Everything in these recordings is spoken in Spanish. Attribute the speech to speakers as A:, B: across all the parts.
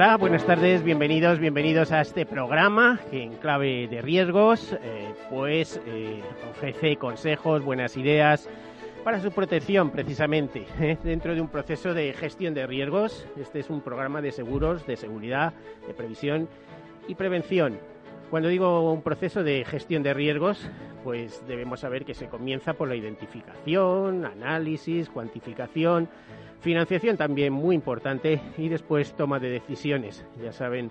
A: Hola, buenas tardes, bienvenidos, bienvenidos a este programa que en clave de riesgos eh, pues eh, ofrece consejos, buenas ideas para su protección precisamente eh, dentro de un proceso de gestión de riesgos. Este es un programa de seguros, de seguridad, de previsión y prevención. Cuando digo un proceso de gestión de riesgos, pues debemos saber que se comienza por la identificación, análisis, cuantificación, Financiación también muy importante y después toma de decisiones. Ya saben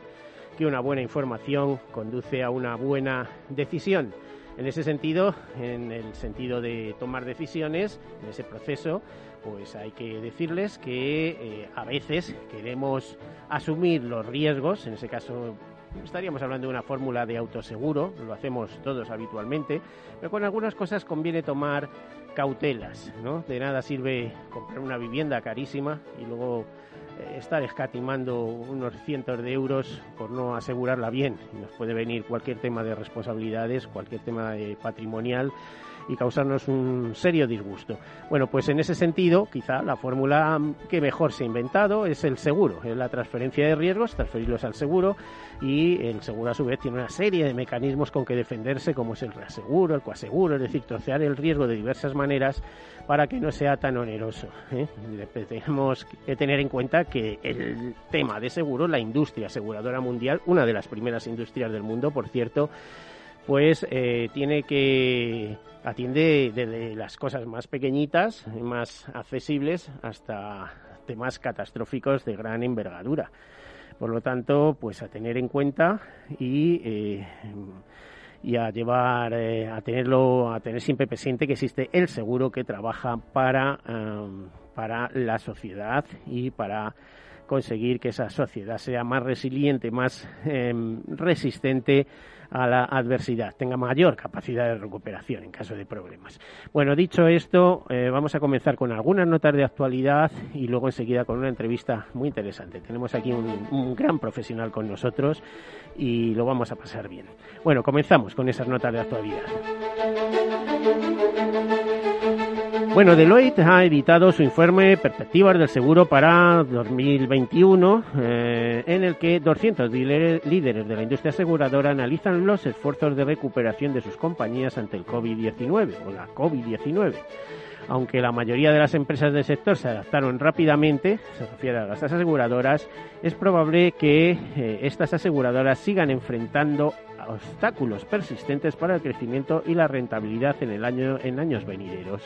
A: que una buena información conduce a una buena decisión. En ese sentido, en el sentido de tomar decisiones, en ese proceso, pues hay que decirles que eh, a veces queremos asumir los riesgos, en ese caso estaríamos hablando de una fórmula de autoseguro, lo hacemos todos habitualmente, pero con algunas cosas conviene tomar cautelas, ¿no? De nada sirve comprar una vivienda carísima y luego eh, estar escatimando unos cientos de euros por no asegurarla bien. Nos puede venir cualquier tema de responsabilidades, cualquier tema patrimonial y causarnos un serio disgusto. Bueno, pues en ese sentido, quizá la fórmula que mejor se ha inventado es el seguro, es la transferencia de riesgos, transferirlos al seguro y el seguro a su vez tiene una serie de mecanismos con que defenderse, como es el reaseguro, el coaseguro, es decir, trocear el riesgo de diversas maneras para que no sea tan oneroso. ¿eh? Tenemos que tener en cuenta que el tema de seguro, la industria aseguradora mundial, una de las primeras industrias del mundo, por cierto, pues eh, tiene que atiende desde las cosas más pequeñitas, más accesibles, hasta temas catastróficos de gran envergadura. Por lo tanto, pues a tener en cuenta y, eh, y a llevar, eh, a tenerlo, a tener siempre presente que existe el seguro que trabaja para, para la sociedad y para conseguir que esa sociedad sea más resiliente, más resistente a la adversidad, tenga mayor capacidad de recuperación en caso de problemas. Bueno, dicho esto, eh, vamos a comenzar con algunas notas de actualidad y luego enseguida con una entrevista muy interesante. Tenemos aquí un, un gran profesional con nosotros y lo vamos a pasar bien. Bueno, comenzamos con esas notas de actualidad. Bueno, Deloitte ha editado su informe Perspectivas del Seguro para 2021, eh, en el que 200 líderes de la industria aseguradora analizan los esfuerzos de recuperación de sus compañías ante el COVID-19 o la COVID-19. Aunque la mayoría de las empresas del sector se adaptaron rápidamente, se refiere a las aseguradoras, es probable que eh, estas aseguradoras sigan enfrentando obstáculos persistentes para el crecimiento y la rentabilidad en, el año, en años venideros.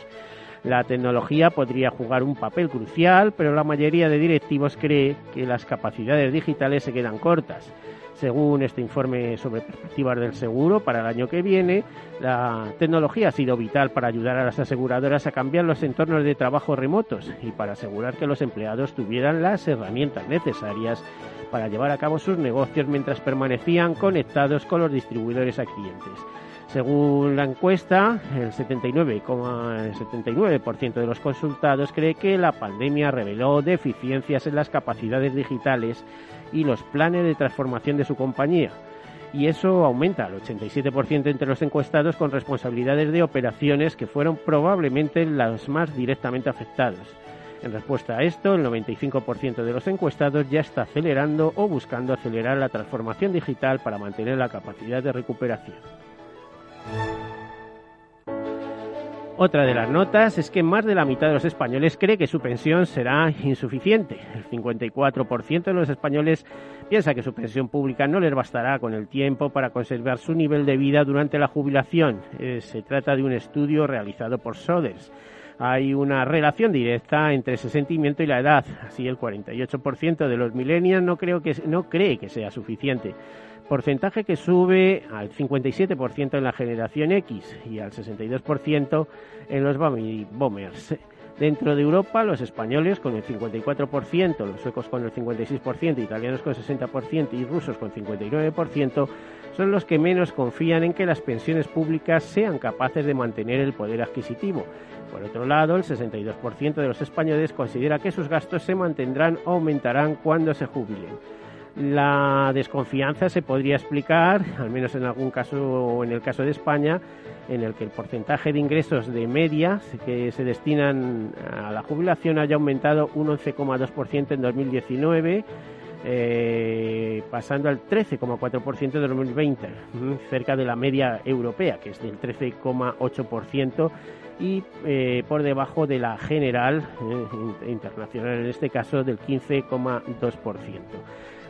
A: La tecnología podría jugar un papel crucial, pero la mayoría de directivos cree que las capacidades digitales se quedan cortas. Según este informe sobre perspectivas del seguro para el año que viene, la tecnología ha sido vital para ayudar a las aseguradoras a cambiar los entornos de trabajo remotos y para asegurar que los empleados tuvieran las herramientas necesarias para llevar a cabo sus negocios mientras permanecían conectados con los distribuidores a clientes. Según la encuesta, el 79,79% de los consultados cree que la pandemia reveló deficiencias en las capacidades digitales y los planes de transformación de su compañía. Y eso aumenta al 87% entre los encuestados con responsabilidades de operaciones que fueron probablemente los más directamente afectados. En respuesta a esto, el 95% de los encuestados ya está acelerando o buscando acelerar la transformación digital para mantener la capacidad de recuperación. Otra de las notas es que más de la mitad de los españoles cree que su pensión será insuficiente. El 54% de los españoles piensa que su pensión pública no les bastará con el tiempo para conservar su nivel de vida durante la jubilación. Eh, se trata de un estudio realizado por Soders. hay una relación directa entre ese sentimiento y la edad. Así el 48% de los millennials no, creo que, no cree que sea suficiente porcentaje que sube al 57% en la generación X y al 62% en los boomers. Dentro de Europa, los españoles con el 54%, los suecos con el 56%, italianos con el 60% y rusos con 59% son los que menos confían en que las pensiones públicas sean capaces de mantener el poder adquisitivo. Por otro lado, el 62% de los españoles considera que sus gastos se mantendrán o aumentarán cuando se jubilen. La desconfianza se podría explicar, al menos en algún caso en el caso de España, en el que el porcentaje de ingresos de media que se destinan a la jubilación haya aumentado un 11,2% en 2019, eh, pasando al 13,4% de 2020, cerca de la media europea, que es del 13,8%, y eh, por debajo de la general eh, internacional, en este caso del 15,2%.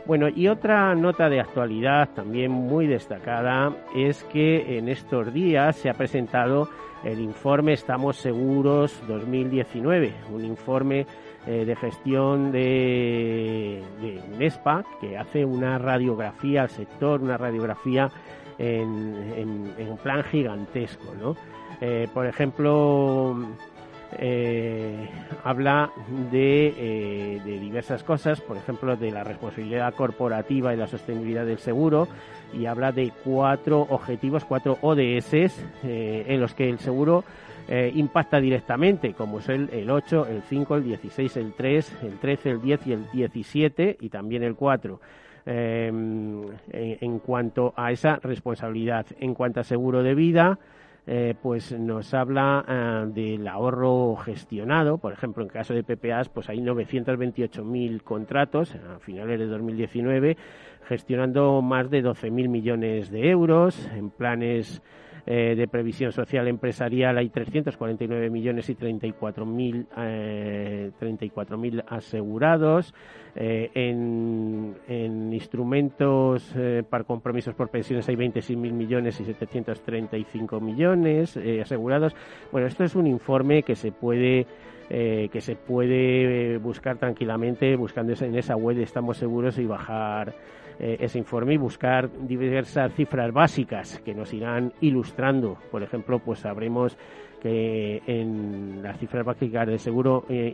A: Bueno, y otra nota de actualidad también muy destacada es que en estos días se ha presentado el informe Estamos Seguros 2019, un informe eh, de gestión de, de UNESPA que hace una radiografía al sector, una radiografía en, un plan gigantesco. ¿no? Eh, por ejemplo, eh, habla de, de, diversas cosas, por ejemplo, de la responsabilidad corporativa y la sostenibilidad del seguro, y habla de cuatro objetivos, cuatro ODS, eh, en los que el seguro eh, impacta directamente, como es el, el 8, el 5, el 16, el 3, el 13, el 10 y el 17, y también el 4. en, en cuanto a esa responsabilidad, en cuanto a seguro de vida, eh, pues nos habla eh, del ahorro gestionado. Por ejemplo, en caso de PPAs, pues hay 928.000 contratos a finales de 2019, gestionando más de 12.000 millones de euros en planes eh, de previsión social empresarial hay 349 millones y 34.000 eh, 34 asegurados. Eh, en, en, instrumentos eh, para compromisos por pensiones hay 26.000 millones y 735 millones eh, asegurados. Bueno, esto es un informe que se puede que se puede buscar tranquilamente buscando en esa web Estamos Seguros y bajar eh, ese informe y buscar diversas cifras básicas que nos irán ilustrando. Por ejemplo, pues sabremos que en las cifras básicas del seguro eh,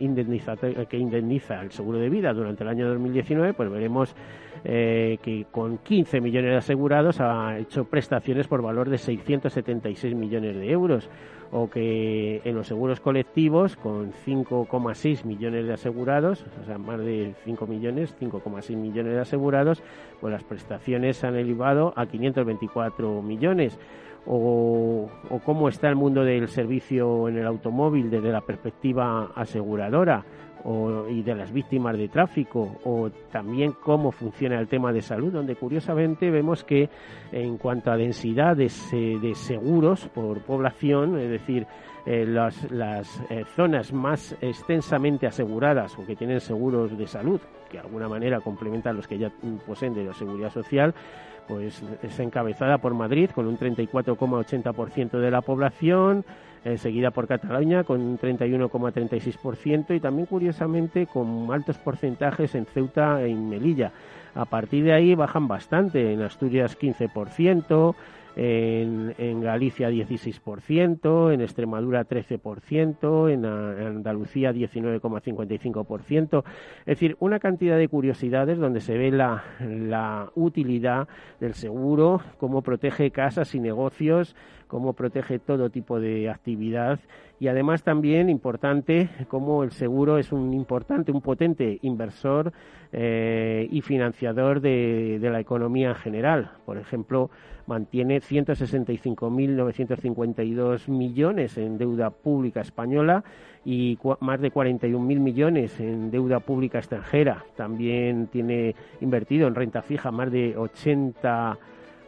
A: que indemniza el seguro de vida durante el año 2019, pues veremos eh, que con 15 millones de asegurados ha hecho prestaciones por valor de 676 millones de euros o que en los seguros colectivos con 5,6 millones de asegurados, o sea, más de 5 millones, 5,6 millones de asegurados, pues las prestaciones han elevado a 524 millones. O, cómo está el mundo del servicio en el automóvil desde la perspectiva aseguradora o, y de las víctimas de tráfico o también cómo funciona el tema de salud, donde curiosamente vemos que en cuanto a densidad de, de seguros por población, es decir, eh, las, las eh, zonas más extensamente aseguradas o que tienen seguros de salud, que de alguna manera complementan los que ya poseen de la seguridad social, pues es encabezada por Madrid con un 34,80% de la población, eh, seguida por Cataluña con un 31,36% y también curiosamente con altos porcentajes en Ceuta e en Melilla. A partir de ahí bajan bastante, en Asturias 15%, en, en, Galicia 16%, en Extremadura 13%, en, Andalucía 19,55%. Es decir, una cantidad de curiosidades donde se ve la, la utilidad del seguro, cómo protege casas y negocios, cómo protege todo tipo de actividad y además también importante cómo el seguro es un importante, un potente inversor eh, y financiador de, de la economía en general. Por ejemplo, mantiene 165.952 millones en deuda pública española y más de 41.000 millones en deuda pública extranjera. También tiene invertido en renta fija más de 80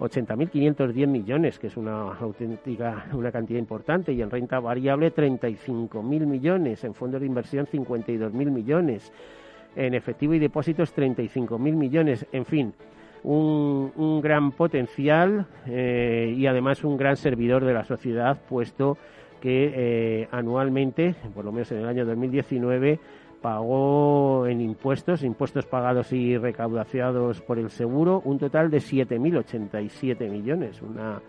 A: 80.510 millones, que es una auténtica una cantidad importante, y en renta variable 35.000 millones, en fondos de inversión 52.000 millones, en efectivo y depósitos 35.000 millones, en fin, un, un gran potencial eh, y además un gran servidor de la sociedad, puesto que eh, anualmente, por lo menos en el año 2019, pagó en impuestos, impuestos pagados y recaudados por el seguro, un total de 7.087 millones, una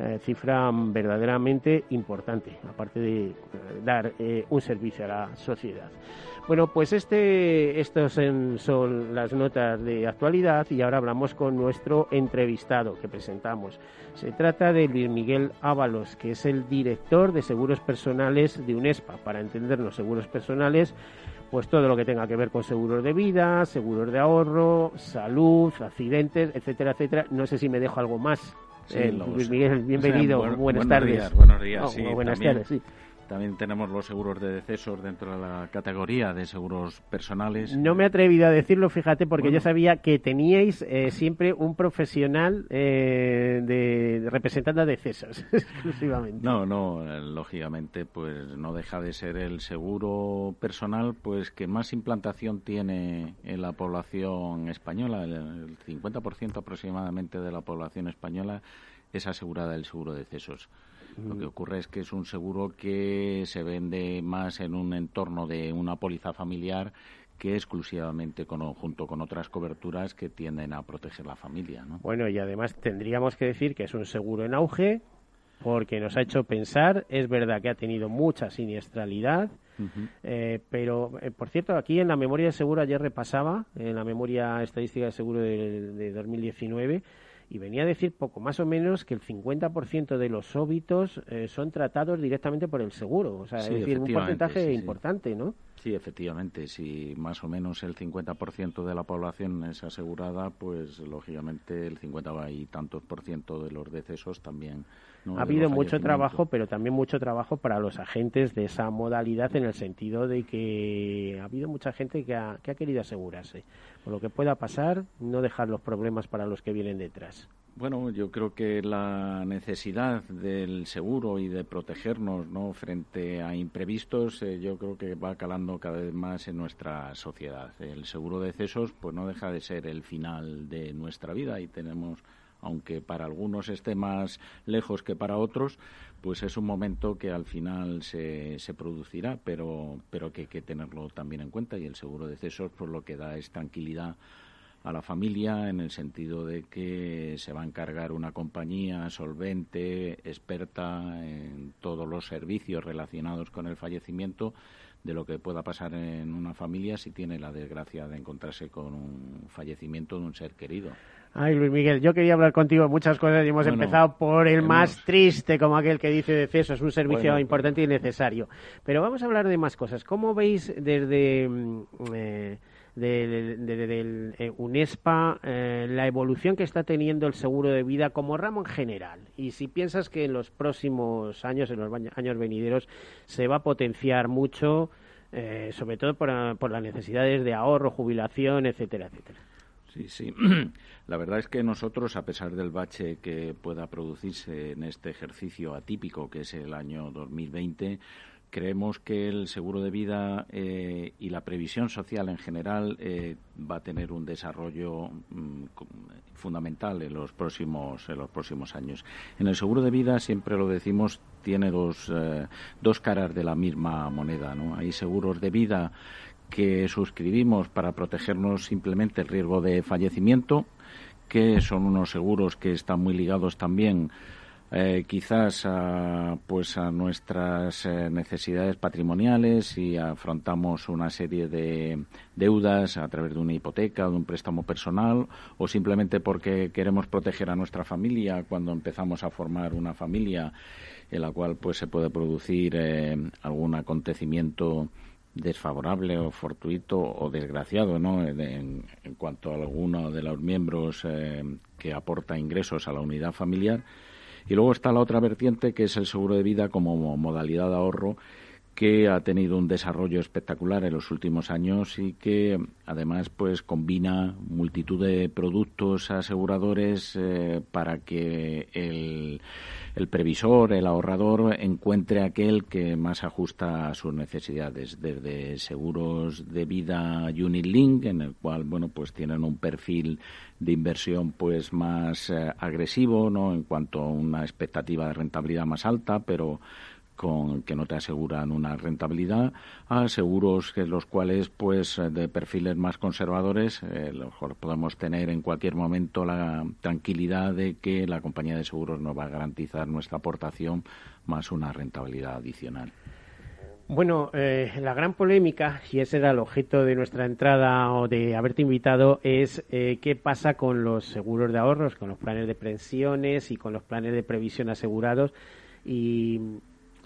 A: eh, cifra verdaderamente importante, aparte de eh, dar eh, un servicio a la sociedad. Bueno, pues este, estos son las notas de actualidad y ahora hablamos con nuestro entrevistado que presentamos. Se trata de Luis Miguel Ábalos, que es el director de seguros personales de UNESPA. Para entendernos, seguros personales pues todo lo que tenga que ver con seguros de vida, seguros de ahorro, salud, accidentes, etcétera, etcétera. No sé si me dejo algo más. Eh, Luis Miguel, bienvenido, buenas tardes.
B: buenos días,
A: oh, buenas tardes, sí.
B: También tenemos los seguros de decesos dentro de la categoría de seguros personales.
A: No me he atrevido a decirlo, fíjate, porque yo sabía que teníais eh, siempre un profesional eh, de, representando a decesos exclusivamente.
B: No, no, eh, lógicamente, pues no deja de ser el seguro personal, pues que más implantación tiene en la población española. El, 50% aproximadamente de la población española es asegurada el seguro de decesos. Lo que ocurre es que es un seguro que se vende más en un entorno de una póliza familiar que exclusivamente junto con otras coberturas que tienden a proteger la familia. ¿no?
A: Bueno, y además tendríamos que decir que es un seguro en auge porque nos ha hecho pensar, es verdad que ha tenido mucha siniestralidad, eh, pero eh, por cierto, aquí en la memoria de seguro ayer repasaba, en la memoria estadística de seguro de, de 2019, y venía a decir poco más o menos que el 50% de los óbitos eh, son tratados directamente por el seguro. O sea, es decir, un porcentaje importante, ¿no?
B: Sí, efectivamente. Si más o menos el 50% de la población es asegurada, pues lógicamente el 50 y tantos por ciento de los decesos también.
A: Ha habido mucho trabajo, pero también mucho trabajo para los agentes de esa modalidad en el sentido de que ha habido mucha gente que ha, que ha querido asegurarse. Por lo que pueda pasar, no dejar los problemas para los que vienen detrás.
B: Bueno, yo creo que la necesidad del seguro y de protegernos ¿no? frente a imprevistos, eh, yo creo que va calando cada vez más en nuestra sociedad. El seguro de excesos, pues no deja de ser el final de nuestra vida y tenemos, aunque para algunos esté más lejos que para otros, pues es un momento que al final se, se producirá, pero, pero que hay que tenerlo también en cuenta y el seguro de excesos, pues lo que da es tranquilidad a la familia en el sentido de que se va a encargar una compañía solvente, experta en todos los servicios relacionados con el fallecimiento de lo que pueda pasar en una familia si tiene la desgracia de encontrarse con un fallecimiento de un ser querido.
A: Ay, Luis Miguel, yo quería hablar contigo de muchas cosas y hemos empezado por el más triste, como aquel que dice deceso, es un servicio importante y necesario. Pero vamos a hablar de más cosas. ¿Cómo veis desde... Mm, eh, del, eh, UNESPA, eh, la evolución que está teniendo el seguro de vida como ramo en general. Y si piensas que en los próximos años, en los años venideros, se va a potenciar mucho, eh, sobre todo por, por las necesidades de ahorro, jubilación, etcétera, etcétera.
B: Sí, sí. La verdad es que nosotros, a pesar del bache que pueda producirse en este ejercicio atípico que es el año 2020, creemos que el seguro de vida eh, y la previsión social en general eh, va a tener un desarrollo mm, fundamental en los próximos en los próximos años. En el seguro de vida siempre lo decimos tiene dos, eh, dos caras de la misma moneda. ¿no? Hay seguros de vida que suscribimos para protegernos simplemente el riesgo de fallecimiento, que son unos seguros que están muy ligados también eh, quizás a, pues a nuestras eh, necesidades patrimoniales y afrontamos una serie de deudas a través de una hipoteca de un préstamo personal o simplemente porque queremos proteger a nuestra familia cuando empezamos a formar una familia en la cual pues se puede producir eh, algún acontecimiento desfavorable o fortuito o desgraciado ¿no? en, en cuanto a alguno de los miembros que aporta ingresos a la unidad familiar y luego está la otra vertiente, que es el seguro de vida como modalidad de ahorro, que ha tenido un desarrollo espectacular en los últimos años y que además pues combina multitud de productos aseguradores eh, para que el, el, previsor, el ahorrador encuentre aquel que más ajusta a sus necesidades, desde seguros de vida Unit Link, en el cual bueno pues tienen un perfil de inversión pues más eh, agresivo, ¿no? En cuanto a una expectativa de rentabilidad más alta, pero con que no te aseguran una rentabilidad a seguros que los cuales pues de perfiles más conservadores eh, podemos tener en cualquier momento la tranquilidad de que la compañía de seguros nos va a garantizar nuestra aportación más una rentabilidad adicional.
A: Bueno, eh, la gran polémica, y ese era el objeto de nuestra entrada o de haberte invitado, es eh, qué pasa con los seguros de ahorros, con los planes de pensiones y con los planes de previsión asegurados y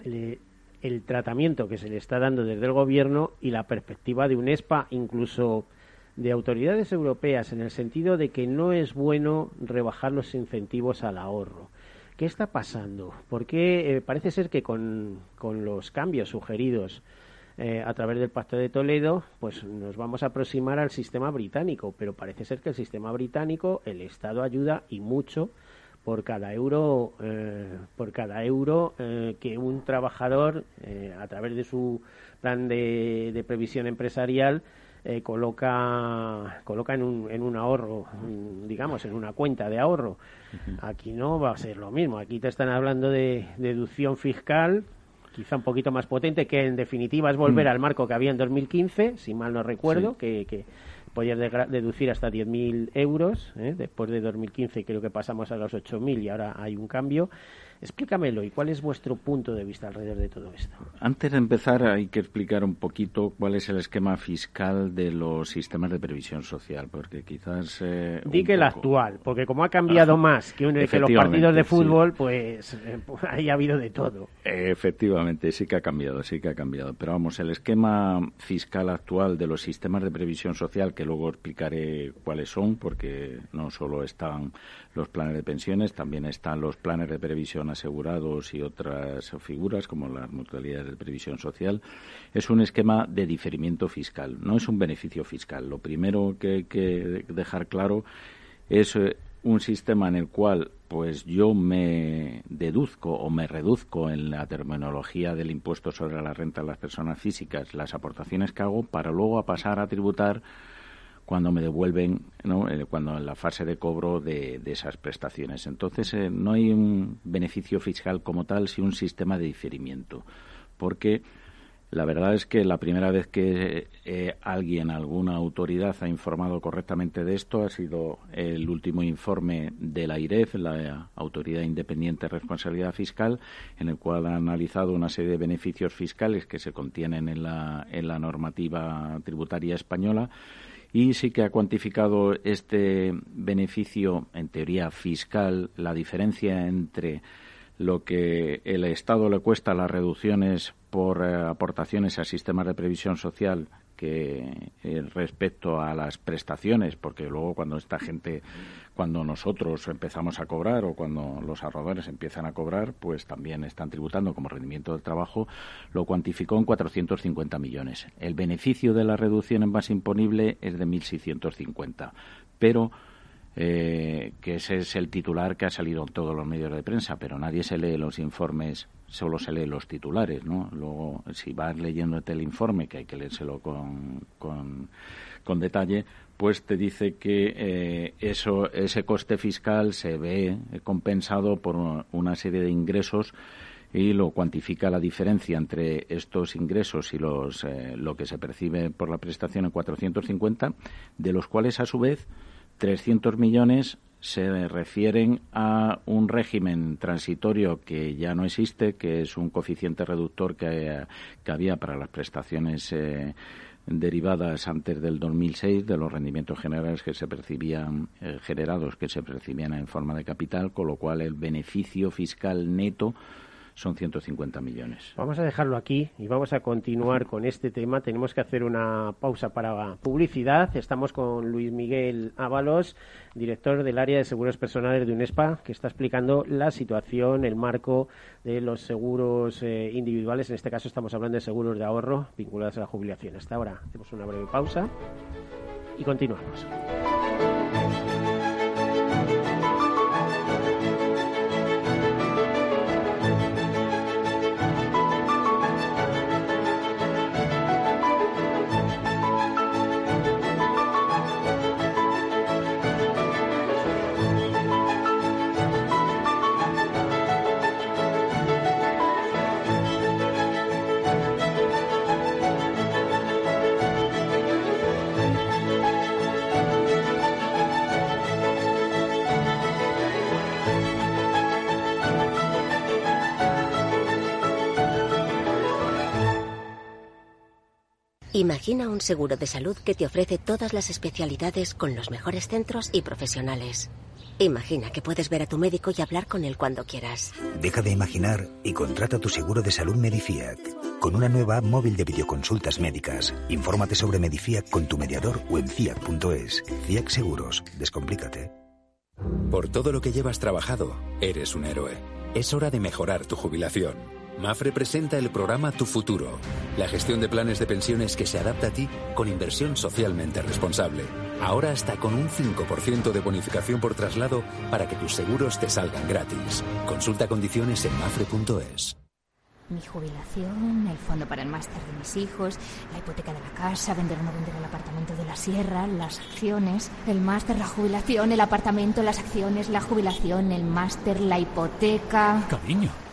A: el tratamiento que se le está dando desde el gobierno y la perspectiva de un ESPA, incluso de autoridades europeas, en el sentido de que no es bueno rebajar los incentivos al ahorro. ¿Qué está pasando? Porque eh, parece ser que con, los cambios sugeridos eh, a través del Pacto de Toledo, pues nos vamos a aproximar al sistema británico, pero parece ser que el sistema británico, el Estado ayuda y mucho por cada euro eh, por cada euro eh, que un trabajador eh, a través de su plan de, previsión empresarial coloca coloca en un, en un ahorro digamos en una cuenta de ahorro. Aquí no va a ser lo mismo. Aquí te están hablando de deducción fiscal quizá un poquito más potente que en definitiva es volver mm. al marco que había en 2015 si mal no recuerdo que, que podías deducir hasta 10.000 euros. ¿eh? Después de 2015 creo que pasamos a los 8.000 y ahora hay un cambio. Explícamelo y cuál es vuestro punto de vista alrededor de todo esto.
B: Antes de empezar hay que explicar un poquito cuál es el esquema fiscal de los sistemas de previsión social, porque quizás...
A: Eh, Di que el actual, porque como ha cambiado más que, que, los partidos de fútbol, pues, eh, pues, ahí ha habido de todo.
B: Efectivamente, sí que ha cambiado, sí que ha cambiado. Pero vamos, el esquema fiscal actual de los sistemas de previsión social, que luego explicaré cuáles son, porque no solo están los planes de pensiones, también están los planes de previsión asegurados y otras figuras como las mutualidades de previsión social. Es un esquema de diferimiento fiscal, no es un beneficio fiscal. Lo primero que hay que dejar claro es eh, un sistema en el cual pues yo me deduzco o me reduzco en la terminología del impuesto sobre la renta de las personas físicas las aportaciones que hago para luego pasar a tributar cuando me devuelven, ¿no? Eh, cuando en la fase de cobro de, esas prestaciones. Entonces, eh, no hay un beneficio fiscal como tal, sino un sistema de diferimiento. Porque la verdad es que la primera vez que eh, alguien, alguna autoridad ha informado correctamente de esto ha sido el último informe de la IREF, la Autoridad Independiente de Responsabilidad Fiscal, en el cual ha analizado una serie de beneficios fiscales que se contienen en la, en la normativa tributaria española y sí que ha cuantificado este beneficio, en teoría fiscal, la diferencia entre lo que el Estado le cuesta las reducciones por eh, aportaciones a sistemas de previsión social que eh, respecto a las prestaciones, porque luego cuando esta gente, cuando nosotros empezamos a cobrar o cuando los ahorradores empiezan a cobrar, pues también están tributando como rendimiento del trabajo, lo cuantificó en 450 millones. El beneficio de la reducción en base imponible es de 1.650, pero eh, que ese es el titular que ha salido en todos los medios de prensa, pero nadie se lee los informes, solo se lee los titulares, ¿no? Luego, si vas leyéndote el informe, que hay que leérselo con, con, detalle, pues te dice que eh, eso, ese coste fiscal se ve compensado por una serie de ingresos y lo cuantifica la diferencia entre estos ingresos y los, eh, lo que se percibe por la prestación en 450, de los cuales a su vez 300 millones se refieren a un régimen transitorio que ya no existe, que es un coeficiente reductor que, había para las prestaciones eh, derivadas antes del 2006 de los rendimientos generales que se percibían eh, generados que se percibían en forma de capital, con lo cual el beneficio fiscal neto son 150 millones.
A: Vamos a dejarlo aquí y vamos a continuar con este tema. Tenemos que hacer una pausa para publicidad. Estamos con Luis Miguel Ábalos, director del área de seguros personales de UNESPA, que está explicando la situación, el marco de los seguros eh, individuales. En este caso estamos hablando de seguros de ahorro vinculados a la jubilación. Hasta ahora hacemos una breve pausa y continuamos.
C: Imagina un seguro de salud que te ofrece todas las especialidades con los mejores centros y profesionales. Imagina que puedes ver a tu médico y hablar con él cuando quieras.
D: Deja de imaginar y contrata tu seguro de salud Medifiac. Con una nueva app móvil de videoconsultas médicas. Infórmate sobre Medifiac con tu mediador o en fiac.es. Fiac Seguros. Descomplícate.
E: Por todo lo que llevas trabajado, eres un héroe. Es hora de mejorar tu jubilación. Mafre presenta el programa Tu Futuro, la gestión de planes de pensiones que se adapta a ti con inversión socialmente responsable. Ahora hasta con un 5% de bonificación por traslado para que tus seguros te salgan gratis. Consulta condiciones en mafre.es.
F: Mi jubilación, el fondo para el máster de mis hijos, la hipoteca de la casa, vender o no vender el apartamento de la sierra, las acciones, el máster, la jubilación, el apartamento, las acciones, la jubilación, el máster, la hipoteca.
G: Cariño,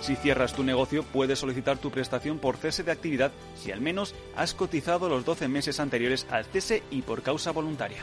H: Si cierras tu negocio, puedes solicitar tu prestación por cese de actividad si al menos has cotizado los 12 meses anteriores al cese y por causa voluntaria.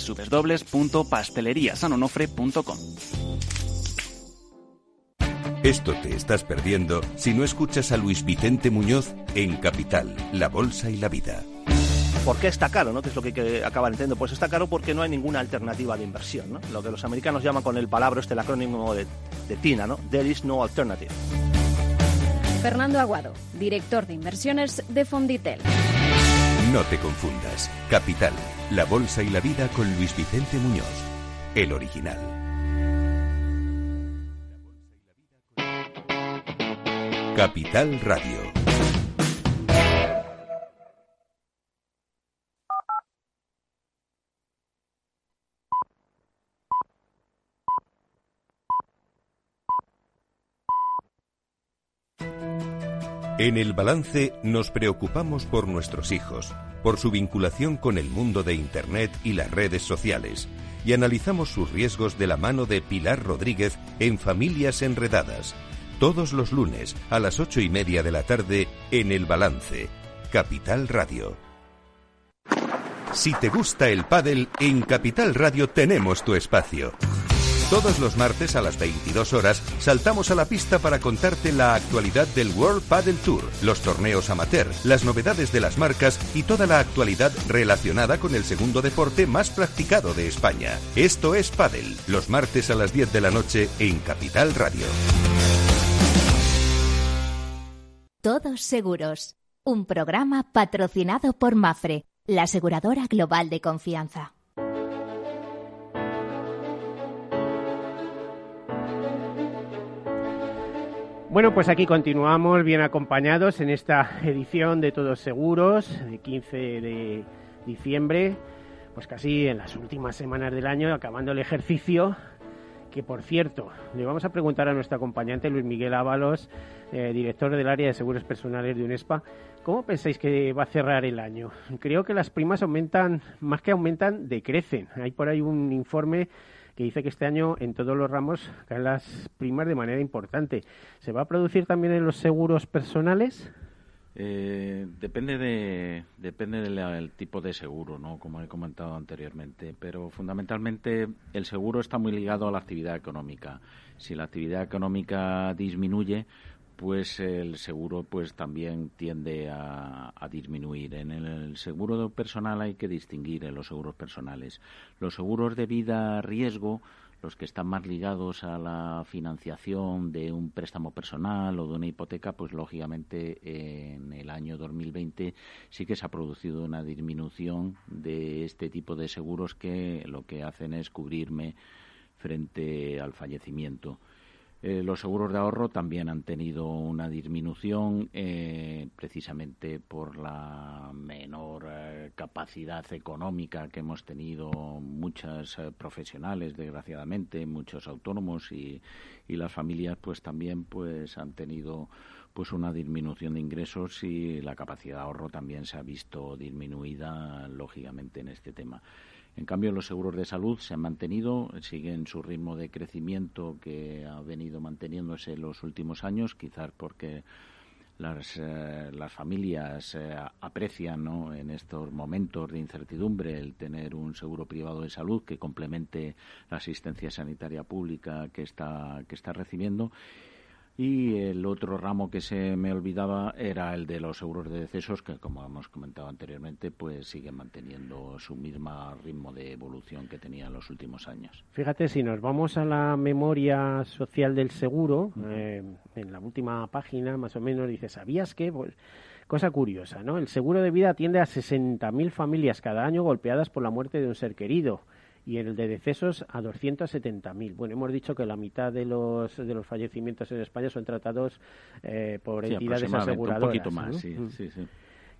H: www.pasteleriasanonofre.com.
I: Esto te estás perdiendo si no escuchas a Luis Vicente Muñoz en Capital, La Bolsa y la Vida.
J: ¿Por qué está caro? ¿no? ¿Qué es lo que, que acaban entendiendo? Pues está caro porque no hay ninguna alternativa de inversión. ¿no? Lo que los americanos llaman con el palabra, este el acrónimo de, de TINA, ¿no? There is no alternative.
K: Fernando Aguado, director de inversiones de Fonditel.
I: No te confundas. Capital, la bolsa y la vida con Luis Vicente Muñoz, el original. Capital Radio. En el balance nos preocupamos por nuestros hijos, por su vinculación con el mundo de Internet y las redes sociales, y analizamos sus riesgos de la mano de Pilar Rodríguez en Familias Enredadas, todos los lunes a las ocho y media de la tarde en El Balance, Capital Radio. Si te gusta el pádel, en Capital Radio tenemos tu espacio. Todos los martes a las 22 horas saltamos a la pista para contarte la actualidad del World Padel Tour, los torneos amateur, las novedades de las marcas y toda la actualidad relacionada con el segundo deporte más practicado de España. Esto es Padel, los martes a las 10 de la noche en Capital Radio.
F: Todos seguros. Un programa patrocinado por Mafre, la aseguradora global de confianza.
A: Bueno, pues aquí continuamos bien acompañados en esta edición de Todos Seguros, de 15 de diciembre, pues casi en las últimas semanas del año, acabando el ejercicio, que por cierto, le vamos a preguntar a nuestro acompañante Luis Miguel Ábalos, eh, director del área de seguros personales de UNESPA, ¿cómo pensáis que va a cerrar el año? Creo que las primas aumentan, más que aumentan, decrecen. Hay por ahí un informe que dice que este año en todos los ramos caen las primas de manera importante. ¿Se va a producir también en los seguros personales?
B: Eh, depende de depende del tipo de seguro, ¿no? Como he comentado anteriormente, pero fundamentalmente el seguro está muy ligado a la actividad económica. Si la actividad económica disminuye, pues el seguro pues también tiende a, disminuir. En el seguro personal hay que distinguir en los seguros personales. Los seguros de vida riesgo, los que están más ligados a la financiación de un préstamo personal o de una hipoteca, pues lógicamente en el año 2020 sí que se ha producido una disminución de este tipo de seguros que lo que hacen es cubrirme frente al fallecimiento. Eh, los seguros de ahorro también han tenido una disminución eh, precisamente por la menor eh, capacidad económica que hemos tenido muchas profesionales, desgraciadamente, muchos autónomos y, y, las familias pues también pues han tenido pues una disminución de ingresos y la capacidad de ahorro también se ha visto disminuida lógicamente en este tema. En cambio, los seguros de salud se han mantenido, siguen su ritmo de crecimiento que ha venido manteniéndose en los últimos años, quizás porque las, eh, las familias eh, aprecian en estos momentos de incertidumbre el tener un seguro privado de salud que complemente la asistencia sanitaria pública que está, que está recibiendo y el otro ramo que se me olvidaba era el de los seguros de decesos, que como hemos comentado anteriormente, pues siguen manteniendo su mismo ritmo de evolución que tenía en los últimos años.
A: Fíjate, si nos vamos a la memoria social del seguro, eh, en la última página más o menos dice, ¿sabías que? Pues, cosa curiosa, ¿no? El seguro de vida atiende a 60.000 familias cada año golpeadas por la muerte de un ser querido y en el de decesos a 270.000. Bueno, hemos dicho que la mitad de los, de los fallecimientos en España son tratados eh, por entidades aseguradoras. Un
B: poquito más, sí, sí, sí.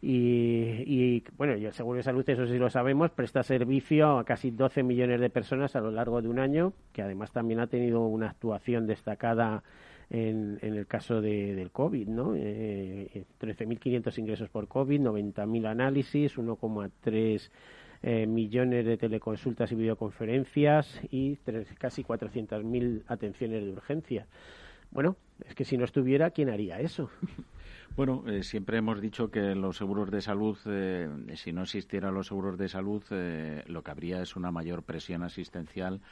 A: Y, y, bueno, y el Seguro de Salud, eso sí lo sabemos, presta servicio a casi 12 millones de personas a lo largo de un año, que además también ha tenido una actuación destacada en, en el caso de, del COVID, ¿no? Eh, 13.500 ingresos por COVID, 90.000 análisis, 1,3 eh, millones de teleconsultas y videoconferencias y casi 400.000 atenciones de urgencia. Bueno, es que si no estuviera, ¿quién haría eso?
B: Bueno, eh, siempre hemos dicho que los seguros de salud, eh, si no existieran los seguros de salud, lo que habría es una mayor presión asistencial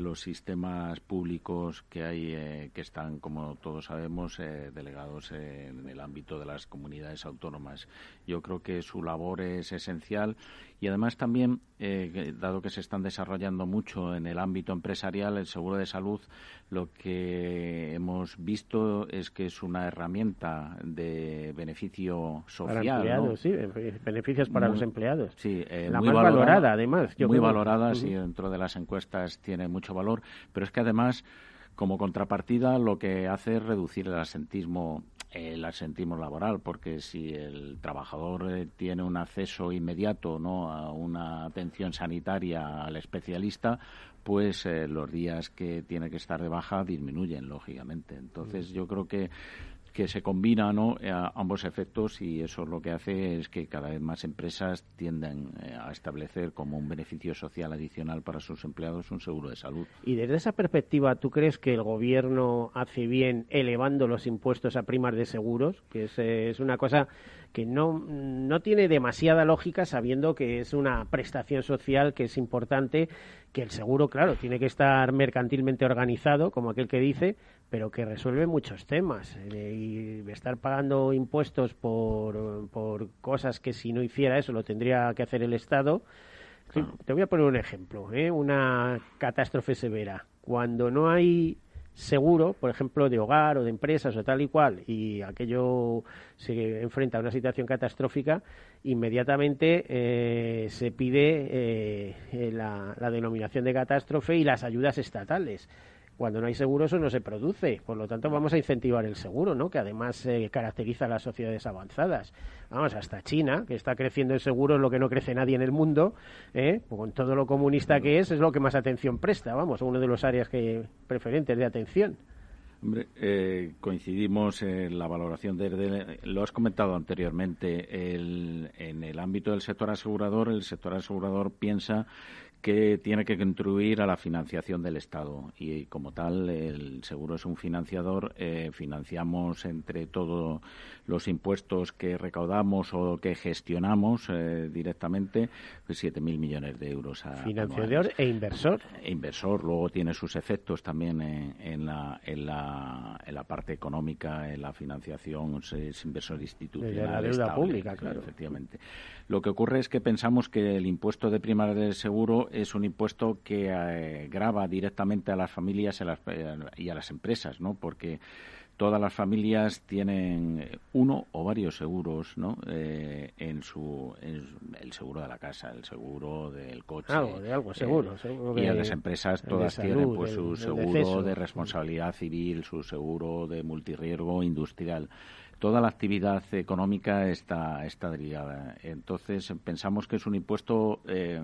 B: los sistemas públicos que hay, que están, como todos sabemos, delegados en el ámbito de las comunidades autónomas. Yo creo que su labor es esencial y además también, eh, dado que se están desarrollando mucho en el ámbito empresarial, el seguro de salud, lo que hemos visto es que es una herramienta de beneficio social.
A: Para empleados, sí, beneficios para los empleados.
B: Sí,
A: eh, la muy más valorada, además.
B: muy valorada, sí, dentro de las encuestas tiene mucho valor, pero es que además como contrapartida lo que hace es reducir el asentismo el asentismo laboral, porque si el trabajador eh, tiene un acceso inmediato ¿no? a una atención sanitaria al especialista, pues eh, los días que tiene que estar de baja disminuyen, lógicamente. Entonces, mm. yo creo que que se combina ¿no? ambos efectos y eso lo que hace es que cada vez más empresas tienden eh, a establecer como un beneficio social adicional para sus empleados un seguro de salud.
A: Y desde esa perspectiva, ¿tú crees que el gobierno hace bien elevando los impuestos a primas de seguros? Que es, eh, es una cosa que no, no tiene demasiada lógica sabiendo que es una prestación social que es importante, que el seguro, claro, tiene que estar mercantilmente organizado, como aquel que dice, pero que resuelve muchos temas. Eh, y estar pagando impuestos por, por cosas que si no hiciera eso lo tendría que hacer el Estado. Te voy a poner un ejemplo, ¿eh? una catástrofe severa. Cuando no hay seguro, por ejemplo, de hogar o de empresas o tal y cual, y aquello se enfrenta a una situación catastrófica, inmediatamente eh, se pide eh, la, la denominación de catástrofe y las ayudas estatales. Cuando no hay seguro eso no se produce, por lo tanto vamos a incentivar el seguro, ¿no? Que además eh, caracteriza a las sociedades avanzadas. Vamos, hasta China, que está creciendo en seguros lo que no crece nadie en el mundo, ¿eh? con todo lo comunista que es, es lo que más atención presta, vamos, uno de los áreas que preferentes de atención.
B: Hombre, eh, coincidimos en la valoración de, lo has comentado anteriormente, el, en el ámbito del sector asegurador, el sector asegurador piensa que tiene que contribuir a la financiación del Estado. Y como tal el seguro es un financiador eh, financiamos entre todos los impuestos que recaudamos o que gestionamos eh, directamente pues 7.000 millones de euros a
A: financiador e inversor.
B: E inversor. Luego tiene sus efectos también en, la, en, la, en la parte económica en la financiación es inversor institucional
A: la deuda pública claro.
B: efectivamente. Lo que ocurre es que pensamos que el impuesto de primaria del seguro es un impuesto que eh, grava directamente a las familias y a las empresas, ¿no? Porque todas las familias tienen uno o varios seguros ¿no? Eh, en su el seguro de la casa, el seguro del coche.
A: Algo, de algo, seguro.
B: Eh, y las empresas todas tienen pues su seguro de responsabilidad civil, su seguro de multirriesgo industrial toda la actividad económica está, está derivada. Entonces, pensamos que es un impuesto eh,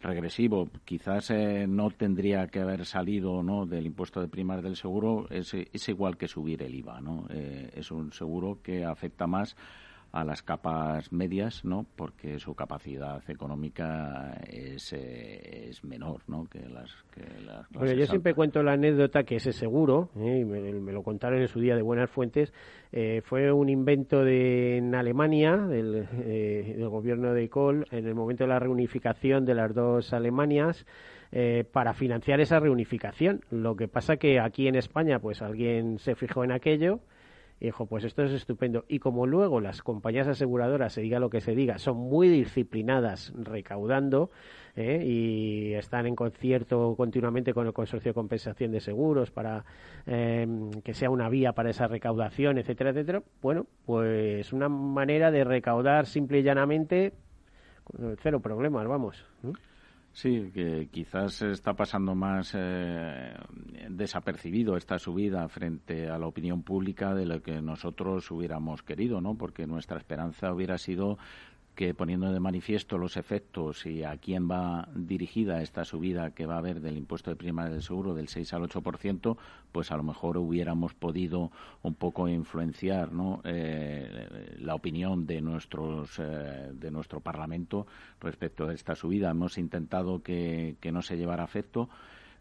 B: regresivo. Quizás eh, no tendría que haber salido ¿no? del impuesto de primas del seguro. Es, es igual que subir el IVA. ¿no? Eh, es un seguro que afecta más a las capas medias, ¿no? Porque su capacidad económica es, eh, es menor, ¿no? Que las, que
A: Bueno, yo siempre cuento la anécdota que ese seguro, ¿eh? y me, lo contaron en su día de buenas fuentes, eh, fue un invento de, en Alemania, del, del gobierno de Kohl, en el momento de la reunificación de las dos Alemanias, para financiar esa reunificación. Lo que pasa que aquí en España, pues alguien se fijó en aquello, y dijo, pues esto es estupendo. Y como luego las compañías aseguradoras, se diga lo que se diga, son muy disciplinadas recaudando ¿eh? y están en concierto continuamente con el Consorcio de Compensación de Seguros para em, que sea una vía para esa recaudación, etcétera, etcétera, bueno, pues una manera de recaudar simple y llanamente cero problemas, vamos.
B: Sí, que quizás está pasando más eh, desapercibido esta subida frente a la opinión pública de lo que nosotros hubiéramos querido, ¿no? Porque nuestra esperanza hubiera sido que poniendo de manifiesto los efectos y a quién va dirigida esta subida que va a haber del impuesto de prima del seguro del 6 al 8%, pues a lo mejor hubiéramos podido un poco influenciar. Eh, la opinión de, nuestros, eh, de nuestro Parlamento respecto a esta subida. Hemos intentado que, que no se llevara a efecto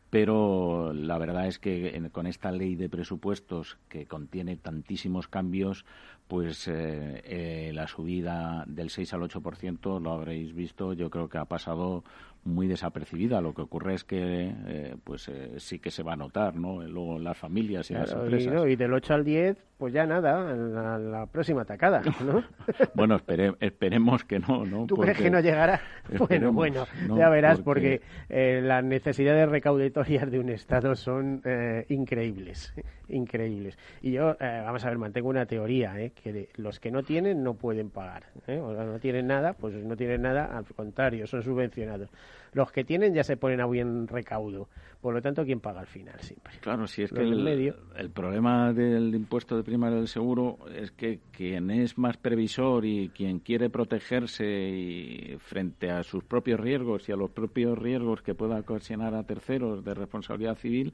B: pero la verdad es que con esta ley de presupuestos que contiene tantísimos cambios, pues eh, eh, la subida del 6 al 8% lo habréis visto, yo creo que ha pasado muy desapercibida. Lo que ocurre es que eh, pues eh, sí que se va a notar, ¿no? Luego en las familias y las empresas.
A: Y, del 8 al 10, pues ya nada, la, la próxima atacada, ¿no?
B: bueno, esperemos que no, ¿no?
A: ¿Tú crees que no llegará? Bueno, bueno, ya verás, porque, eh, las necesidades recaudatorias de un Estado son increíbles, increíbles. Y yo, vamos a ver, mantengo una teoría, que los que no tienen no pueden pagar, o sea, no tienen nada, pues no tienen nada, al contrario, son subvencionados. Los que tienen ya se ponen a buen recaudo. Por lo tanto, ¿quién paga al final siempre?
B: Claro, si es que el, el, problema del impuesto de primaria del seguro es que quien es más previsor y quien quiere protegerse y frente a sus propios riesgos y a los propios riesgos que pueda ocasionar a terceros de responsabilidad civil,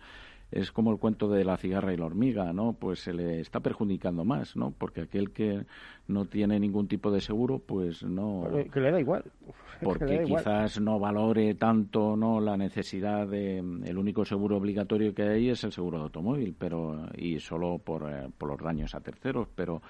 B: es como el cuento de la cigarra y la hormiga, ¿no? Pues se le está perjudicando más, ¿no? Porque aquel que no tiene ningún tipo de seguro, pues no...
A: Que le da igual.
B: Porque quizás no valore tanto, ¿no? La necesidad de... El único seguro obligatorio que hay es el seguro de automóvil, pero... Y solo por, eh, por los daños a terceros, pero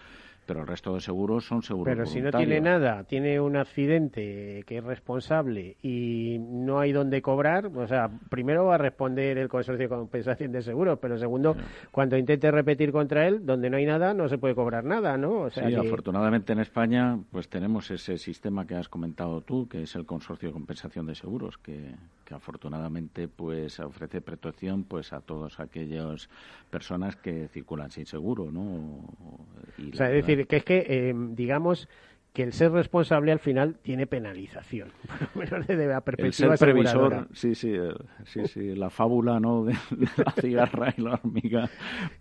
B: pero el resto de seguros son seguros
A: Pero si no tiene nada, tiene un accidente que es responsable y no hay dónde cobrar, o sea, primero va a responder el consorcio de compensación de seguros, pero segundo, cuando intente repetir contra él, donde no hay nada, no se puede cobrar nada, ¿no?
B: sí, afortunadamente en España, pues tenemos ese sistema que has comentado tú, que es el consorcio de compensación de seguros, que, que afortunadamente pues ofrece protección pues a todas aquellas personas que circulan sin seguro, ¿no?
A: o sea, es decir, que es que, eh, digamos, que el ser responsable al final tiene penalización, por lo menos de la perspectiva
B: El ser previsor, sí, sí, sí, sí, la fábula, ¿no?, de, la cigarra y la hormiga,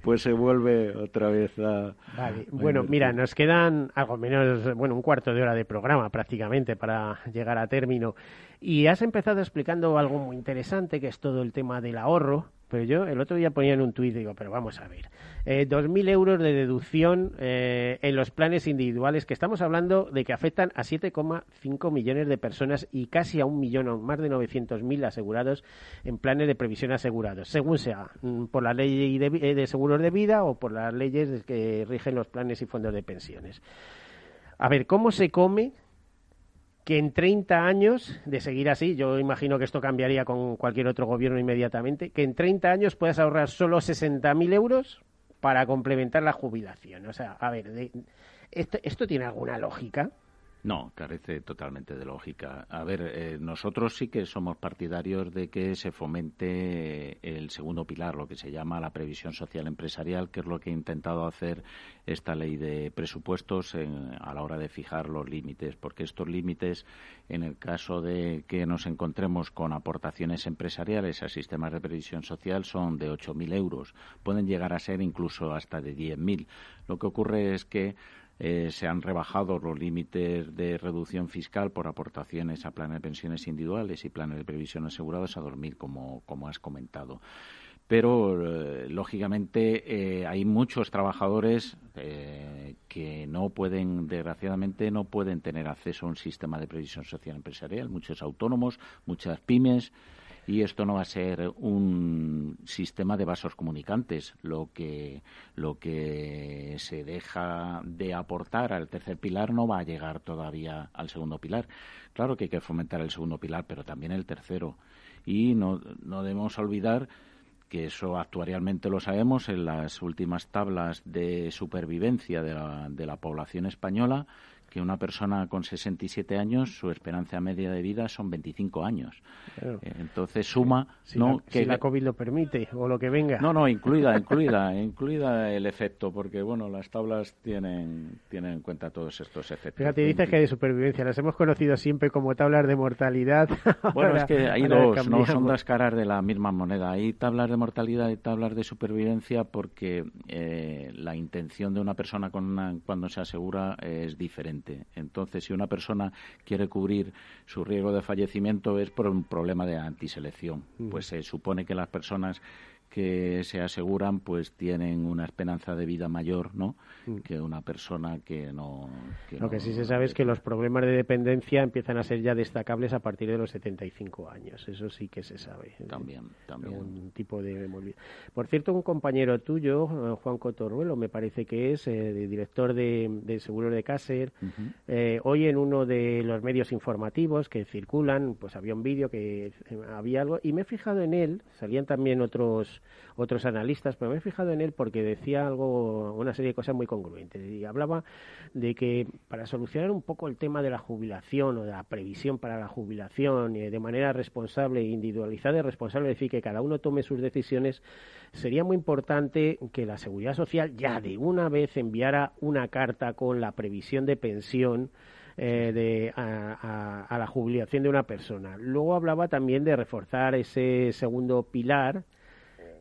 B: pues se vuelve otra vez a...
A: Vale, bueno, mira, nos quedan algo menos, bueno, un cuarto de hora de programa prácticamente para llegar a término. Y has empezado explicando algo muy interesante, que es todo el tema del ahorro, pero yo el otro día ponía en un tuit, digo, pero vamos a ver, eh, 2.000 euros de deducción eh, en los planes individuales, que estamos hablando de que afectan a 7,5 millones de personas y casi a un millón, más de 900.000 asegurados en planes de previsión asegurados, según sea, mm, por la ley de, eh, de seguros de vida o por las leyes que rigen los planes y fondos de pensiones. A ver, ¿cómo se come que en 30 años, de seguir así, yo imagino que esto cambiaría con cualquier otro gobierno inmediatamente, que en 30 años puedas ahorrar solo 60.000 euros para complementar la jubilación. O sea, a ver, ¿esto, ¿esto tiene alguna lógica?
B: No, carece totalmente de lógica. A ver, eh, nosotros sí que somos partidarios de que se fomente el segundo pilar, lo que se llama la previsión social empresarial, que es lo que ha intentado hacer esta ley de presupuestos a la hora de fijar los límites, porque estos límites, en el caso de que nos encontremos con aportaciones empresariales a sistemas de previsión social, son de 8.000 euros. Pueden llegar a ser incluso hasta de 10.000. Lo que ocurre es que eh, se han rebajado los límites de reducción fiscal por aportaciones a planes de pensiones individuales y planes de previsión asegurados a dormir, como, como has comentado. Pero, eh, lógicamente, eh, hay muchos trabajadores que no pueden, desgraciadamente, no pueden tener acceso a un sistema de previsión social empresarial. Muchos autónomos, muchas pymes y esto no va a ser un sistema de vasos comunicantes. Lo que, lo que se deja de aportar al tercer pilar no va a llegar todavía al segundo pilar. Claro que hay que fomentar el segundo pilar, pero también el tercero. Y no, no debemos olvidar que eso actuarialmente lo sabemos en las últimas tablas de supervivencia de la, de la población española que una persona con 67 años, su esperanza media de vida son 25 años. Eh, entonces suma, ¿no?
A: que si la COVID lo permite o lo que venga.
B: No, no, incluida, incluida, incluida el efecto, porque bueno, las tablas tienen, tienen en cuenta todos estos efectos.
A: Fíjate, dices que de supervivencia las hemos conocido siempre como tablas de mortalidad.
B: Bueno, es que hay dos, no son dos caras de la misma moneda. Hay tablas de mortalidad y tablas de supervivencia porque eh, la intención de una persona con cuando se asegura es diferente. Entonces, si una persona quiere cubrir su riesgo de fallecimiento es por un problema de antiselección. Pues se supone que las personas que se aseguran pues tienen una esperanza de vida mayor no mm. que una persona que no
A: lo que sí se sabe es que los problemas de dependencia empiezan a ser ya destacables a partir de los 75 años eso sí que se sabe.
B: También también.
A: un tipo de por cierto un compañero tuyo eh, Juan Cotorruelo me parece que es eh, director de, de seguros de Cácer eh, hoy en uno de los medios informativos que circulan pues había un vídeo que había algo y me he fijado en él salían también otros otros analistas, pero me he fijado en él porque decía algo, una serie de cosas muy congruentes. Y hablaba de que para solucionar un poco el tema de la jubilación o de la previsión para la jubilación de manera responsable, individualizada y responsable, es decir, que cada uno tome sus decisiones, sería muy importante que la Seguridad Social ya de una vez enviara una carta con la previsión de pensión eh, de, a, a, la jubilación de una persona. Luego hablaba también de reforzar ese segundo pilar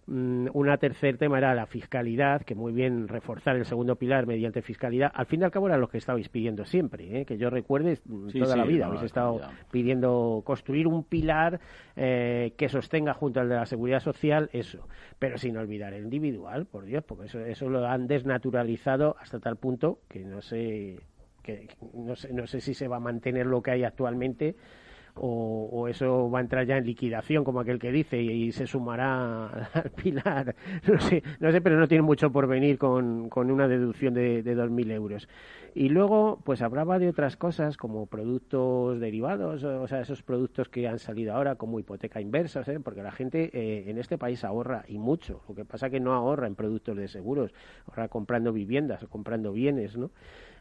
A: una tercer tema era la fiscalidad, que muy bien reforzar el segundo pilar mediante fiscalidad. Al fin y al cabo era lo que estabais pidiendo siempre, ¿eh? que yo recuerde mm, toda la vida. habéis estado pidiendo construir un pilar eh, que sostenga junto al de la seguridad social eso, pero sin olvidar el individual, por Dios, porque eso, eso lo han desnaturalizado hasta tal punto que no sé, que no sé, no sé si se va a mantener lo que hay actualmente o, eso va a entrar ya en liquidación, como aquel que dice, y, se sumará al pilar. No sé, no sé, pero no tiene mucho por venir con, con una deducción de, de 2.000 euros. Y luego, pues hablaba de otras cosas como productos derivados, o sea, esos productos que han salido ahora como hipoteca inversa, ¿eh? porque la gente eh, en este país ahorra y mucho. Lo que pasa que no ahorra en productos de seguros, ahorra comprando viviendas o comprando bienes, ¿no?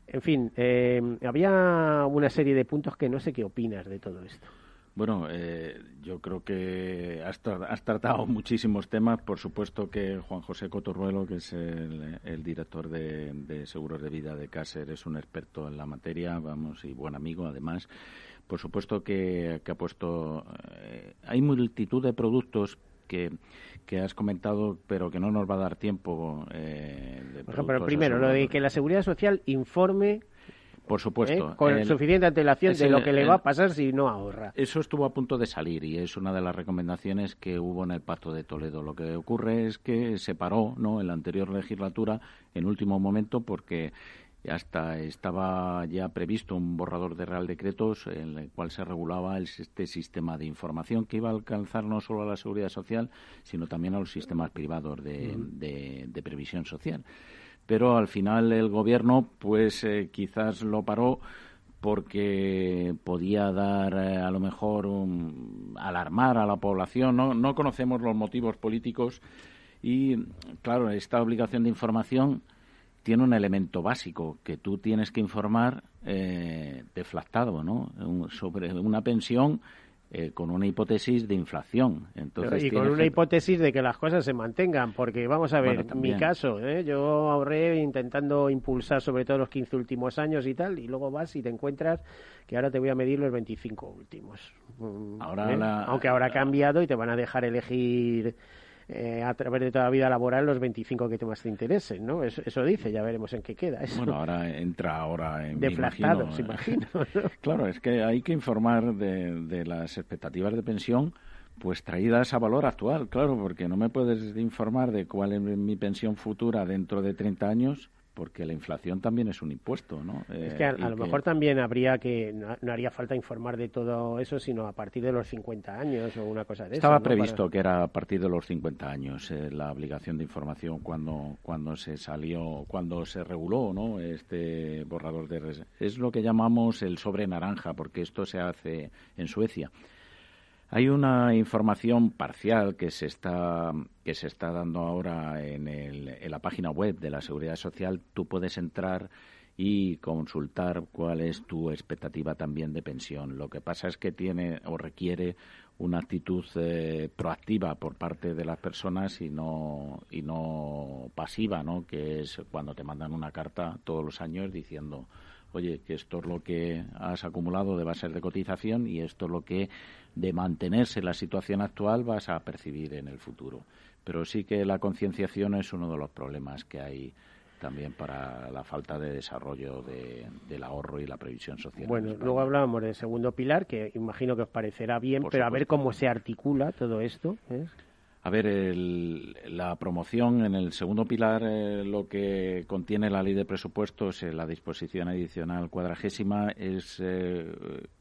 A: En fin, eh, había una serie de puntos que no sé qué opinas de todo esto.
B: Bueno, eh, yo creo que has, tratado muchísimos temas. Por supuesto que Juan José Cotorruelo, que es el, director de, seguros de vida de Cácer, es un experto en la materia, vamos, y buen amigo además. Por supuesto que, ha puesto. Eh, hay multitud de productos que, que has comentado, pero que no nos va a dar tiempo.
A: Eh, pero primero, lo de que la Seguridad Social informe
B: por supuesto.
A: ¿Eh? Con suficiente antelación de lo que le va a pasar si no ahorra.
B: Eso estuvo a punto de salir y es una de las recomendaciones que hubo en el Pacto de Toledo. Lo que ocurre es que se paró ¿no? en la anterior legislatura en último momento porque hasta estaba ya previsto un borrador de Real Decretos en el cual se regulaba este sistema de información que iba a alcanzar no solo a la seguridad social, sino también a los sistemas privados de, previsión social. Pero al final el gobierno, pues eh, quizás lo paró porque podía dar eh, a lo mejor alarmar a la población. No, no conocemos los motivos políticos y, claro, esta obligación de información tiene un elemento básico que tú tienes que informar eh, deflactado, ¿no? sobre una pensión eh, con una hipótesis de inflación.
A: Entonces, y con una hipótesis de que las cosas se mantengan, porque vamos a ver, mi caso, ¿eh? yo ahorré intentando impulsar sobre todo los 15 últimos años y tal, y luego vas y te encuentras que ahora te voy a medir los 25 últimos. Mm, ahora ¿eh? Aunque ahora ha cambiado y te van a dejar elegir eh, a través de toda la vida laboral los 25 que más te interesen, ¿no? Eso, dice, ya veremos en qué queda.
B: Bueno, ahora entra ahora en...
A: Deflactados, imagino.
B: imagino claro, es que hay que informar de, de las expectativas de pensión pues traídas a valor actual, claro, porque no me puedes informar de cuál es mi pensión futura dentro de 30 años porque la inflación también es un impuesto, ¿no?
A: Es que a, eh, lo mejor también habría que, no, haría falta informar de todo eso, sino a partir de los 50 años o una cosa de
B: eso. Estaba previsto que era a partir de los 50 años eh, la obligación de información cuando, cuando se salió, cuando se reguló, ¿no? Este borrador de... Es lo que llamamos el sobre naranja, porque esto se hace en Suecia. Hay una información parcial que se está, que se está dando ahora en, el, en la página web de la Seguridad Social. Tú puedes entrar y consultar cuál es tu expectativa también de pensión. Lo que pasa es que tiene o requiere una actitud eh, proactiva por parte de las personas y no y no pasiva, ¿no? Que es cuando te mandan una carta todos los años diciendo oye, que esto es lo que has acumulado de bases de cotización y esto es lo que, de mantenerse la situación actual, vas a percibir en el futuro. Pero sí que la concienciación es uno de los problemas que hay también para la falta de desarrollo del ahorro y la previsión social.
A: Bueno, luego hablábamos del segundo pilar, que imagino que os parecerá bien, pero a ver cómo se articula todo esto. ¿eh?
B: A ver, la promoción en el segundo pilar, eh, lo que contiene la ley de presupuestos, la disposición adicional cuadragésima, es eh,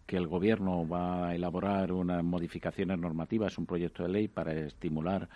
B: que el Gobierno va a elaborar unas modificaciones normativas, un proyecto de ley para estimular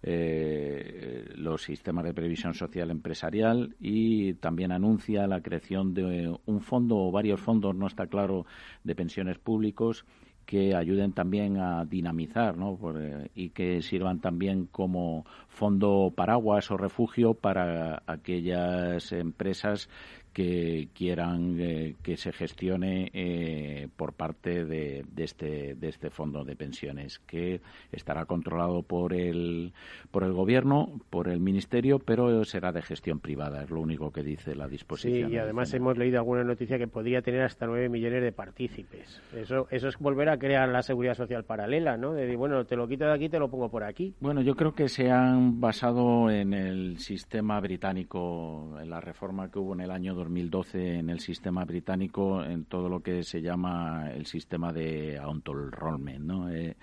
B: eh, los sistemas de previsión social empresarial y también anuncia la creación de un fondo o varios fondos, no está claro, de pensiones públicos que ayuden también a dinamizar ¿no? Eh, y que sirvan también como fondo paraguas o refugio para aquellas empresas que quieran eh, que se gestione eh, por parte de, este de este fondo de pensiones que estará controlado por el por el gobierno por el ministerio pero será de gestión privada es lo único que dice la disposición.
A: Sí y además hemos leído alguna noticia que podría tener hasta nueve millones de partícipes. Eso eso es volver a crear la seguridad social paralela no de bueno te lo quito de aquí te lo pongo por aquí.
B: Bueno yo creo que se han basado en el sistema británico en la reforma que hubo en el año 2012 en el sistema británico en todo lo que se llama el sistema de auto-enrollment, ¿no? Eh,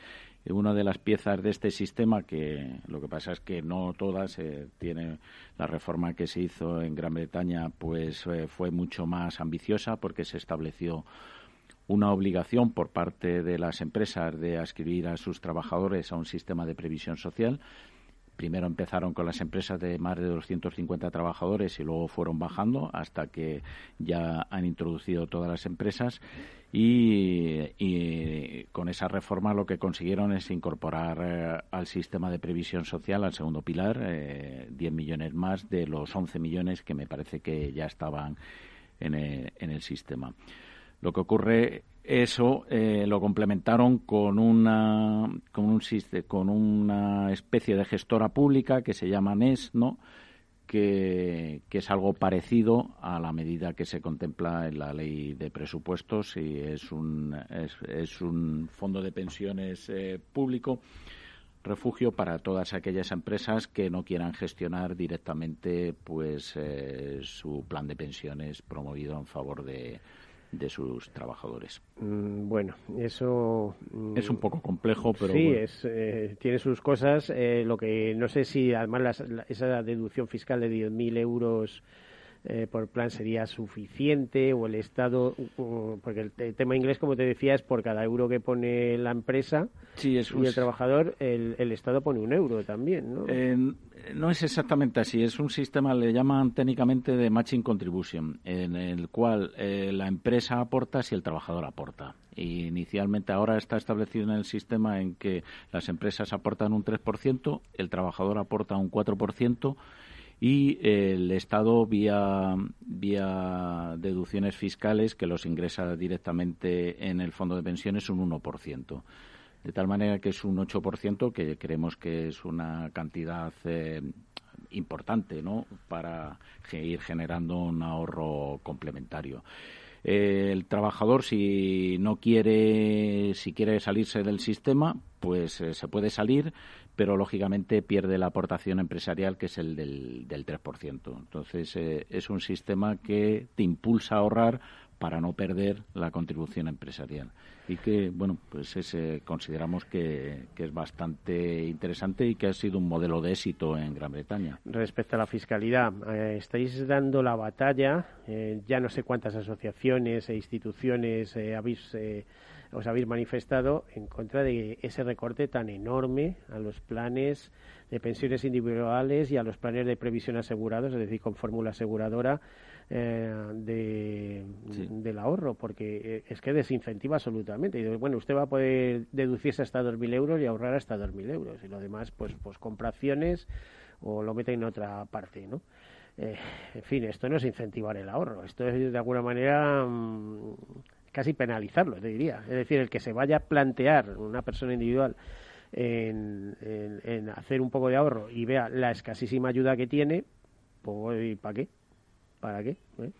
B: una de las piezas de este sistema que lo que pasa es que no todas eh, tiene la reforma que se hizo en Gran Bretaña pues eh, fue mucho más ambiciosa porque se estableció una obligación por parte de las empresas de ascribir a sus trabajadores a un sistema de previsión social primero empezaron con las empresas de más de 250 trabajadores y luego fueron bajando hasta que ya han introducido todas las empresas y, con esa reforma lo que consiguieron es incorporar eh, al sistema de previsión social, al segundo pilar, eh, 10 millones más de los 11 millones que me parece que ya estaban en en el sistema. Lo que ocurre eso eh, lo complementaron con una con un con una especie de gestora pública que se llama NES, ¿no? Que, es algo parecido a la medida que se contempla en la ley de presupuestos y es un es, un fondo de pensiones eh, público refugio para todas aquellas empresas que no quieran gestionar directamente pues eh, su plan de pensiones promovido en favor de, de sus trabajadores.
A: Mm, bueno, eso
B: mm, es un poco complejo, pero
A: sí, es, eh, tiene sus cosas. Eh, lo que no sé si además esa deducción fiscal de 10.000 euros eh, por plan sería suficiente o el Estado, porque el, tema inglés, como te decía, es por cada euro que pone la empresa y el trabajador, el, el, Estado pone un euro también, ¿no?
B: no es exactamente así, es un sistema, le llaman técnicamente de matching contribution, en el cual eh, la empresa aporta si el trabajador aporta. inicialmente ahora está establecido en el sistema en que las empresas aportan un 3%, el trabajador aporta un 4%, y el Estado vía, vía deducciones fiscales que los ingresa directamente en el fondo de pensiones un 1%. De tal manera que es un 8% que creemos que es una cantidad eh, importante ¿no? para ir generando un ahorro complementario. el trabajador, si no quiere, si quiere salirse del sistema, pues eh, se puede salir, pero lógicamente pierde la aportación empresarial que es el del, del 3%. Entonces eh, es un sistema que te impulsa a ahorrar para no perder la contribución empresarial y que bueno pues ese consideramos que, es bastante interesante y que ha sido un modelo de éxito en Gran Bretaña
A: respecto a la fiscalidad eh, estáis dando la batalla eh, ya no sé cuántas asociaciones e instituciones habéis os habéis manifestado en contra de ese recorte tan enorme a los planes de pensiones individuales y a los planes de previsión asegurados, es decir, con fórmula aseguradora eh, de, del ahorro, porque eh, es que desincentiva absolutamente. Y bueno, usted va a poder deducirse hasta 2.000 euros y ahorrar hasta 2.000 euros, y lo demás, pues, pues compra acciones o lo mete en otra parte, ¿no? Eh, en fin, esto no es incentivar el ahorro, esto es de alguna manera mm, casi penalizarlo, te diría. Es decir, el que se vaya a plantear una persona individual en, hacer un poco de ahorro y vea la escasísima ayuda que tiene, pues ¿para qué? ¿Para qué?
B: ¿Eh?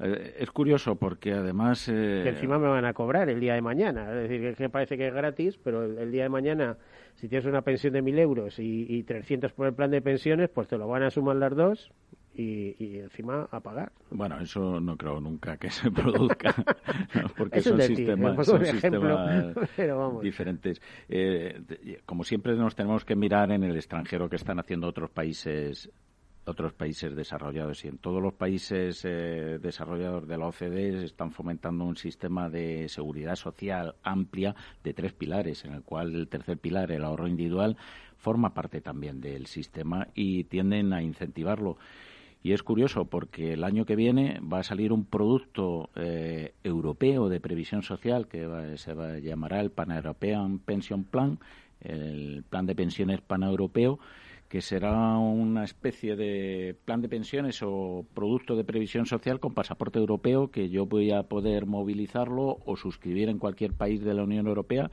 B: Eh, es curioso porque además...
A: Eh, que encima me van a cobrar el día de mañana. Es decir, que parece que es gratis, pero el, día de mañana, si tienes una pensión de 1.000 euros y, y 300 por el plan de pensiones, pues te lo van a sumar las dos y, encima a pagar.
B: Bueno, eso no creo nunca que se produzca, porque son, sistemas, son sistemas, diferentes. Eh, como siempre nos tenemos que mirar en el extranjero que están haciendo otros países otros países desarrollados y en todos los países eh, desarrollados de la OCDE están fomentando un sistema de seguridad social amplia de tres pilares, en el cual el tercer pilar, el ahorro individual, forma parte también del sistema y tienden a incentivarlo. Y es curioso porque el año que viene va a salir un producto eh, europeo de previsión social que se llamará el Pan European Pension Plan, el plan de pensiones paneuropeo, que será una especie de plan de pensiones o producto de previsión social con pasaporte europeo que yo voy a poder movilizarlo o suscribir en cualquier país de la Unión Europea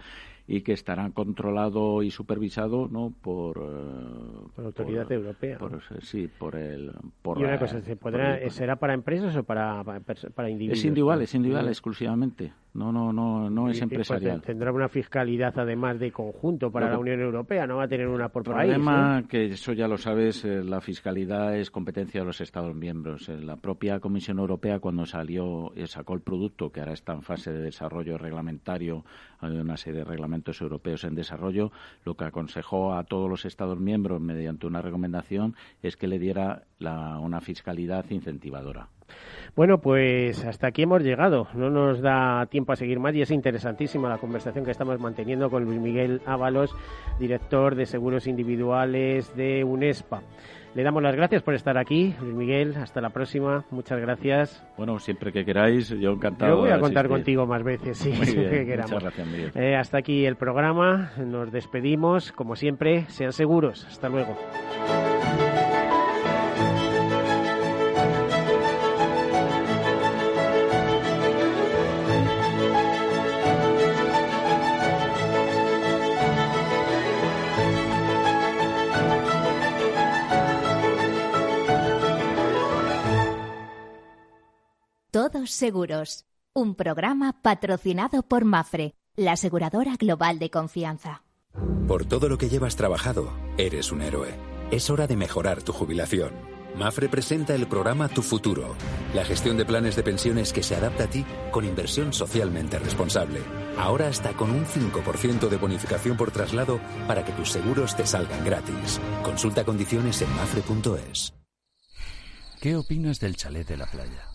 B: y que estará controlado y supervisado no por,
A: eh, por autoridad europea
B: sí por el
A: y una cosa ¿se podrá, será para empresas o para, para, individuos
B: es individual es individual exclusivamente no no no no es pues, empresarial.
A: tendrá una fiscalidad además de conjunto para la Unión Europea no va a tener una por país
B: problema que eso ya lo sabes eh, la fiscalidad es competencia de los Estados miembros. Eh, la propia Comisión Europea cuando salió sacó el producto que ahora está en fase de desarrollo reglamentario hay una serie de reglamentos europeos en desarrollo, lo que aconsejó a todos los Estados miembros mediante una recomendación es que le diera una fiscalidad incentivadora.
A: Bueno, pues hasta aquí hemos llegado. No nos da tiempo a seguir más y es interesantísima la conversación que estamos manteniendo con Luis Miguel Ábalos, director de seguros individuales de UNESPA. Le damos las gracias por estar aquí, Luis Miguel. Hasta la próxima. Muchas gracias.
B: Bueno, siempre que queráis, yo encantado.
A: Yo voy a contar contigo más veces, sí,
B: que queramos. Muchas gracias, Miguel.
A: Eh, hasta aquí el programa. Nos despedimos. Como siempre, sean seguros. Hasta luego.
F: Todos Seguros, un programa patrocinado por Mafre, la aseguradora global de confianza.
E: Por todo lo que llevas trabajado, eres un héroe. Es hora de mejorar tu jubilación. Mafre presenta el programa Tu Futuro, la gestión de planes de pensiones que se adapta a ti con inversión socialmente responsable. Ahora hasta con un 5% de bonificación por traslado para que tus seguros te salgan gratis. Consulta condiciones en mafre.es.
G: ¿Qué opinas del chalet de la playa?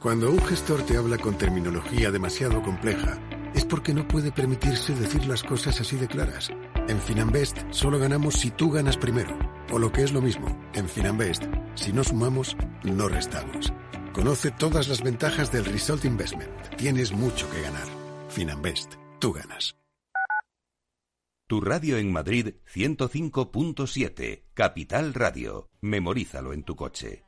L: Cuando un gestor te habla con terminología demasiado compleja, es porque no puede permitirse decir las cosas así de claras. En Finanbest solo ganamos si tú ganas primero. O lo que es lo mismo, en Finanbest, si no sumamos, no restamos. Conoce todas las ventajas del Result Investment. Tienes mucho que ganar. Finanbest, tú ganas.
I: Tu radio en Madrid 105.7, Capital Radio. Memorízalo en tu coche.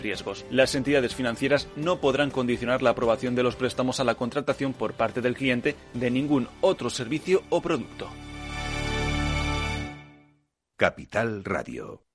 H: riesgos. Las entidades financieras no podrán condicionar la aprobación de los préstamos a la contratación por parte del cliente de ningún otro servicio o producto.
I: Capital Radio.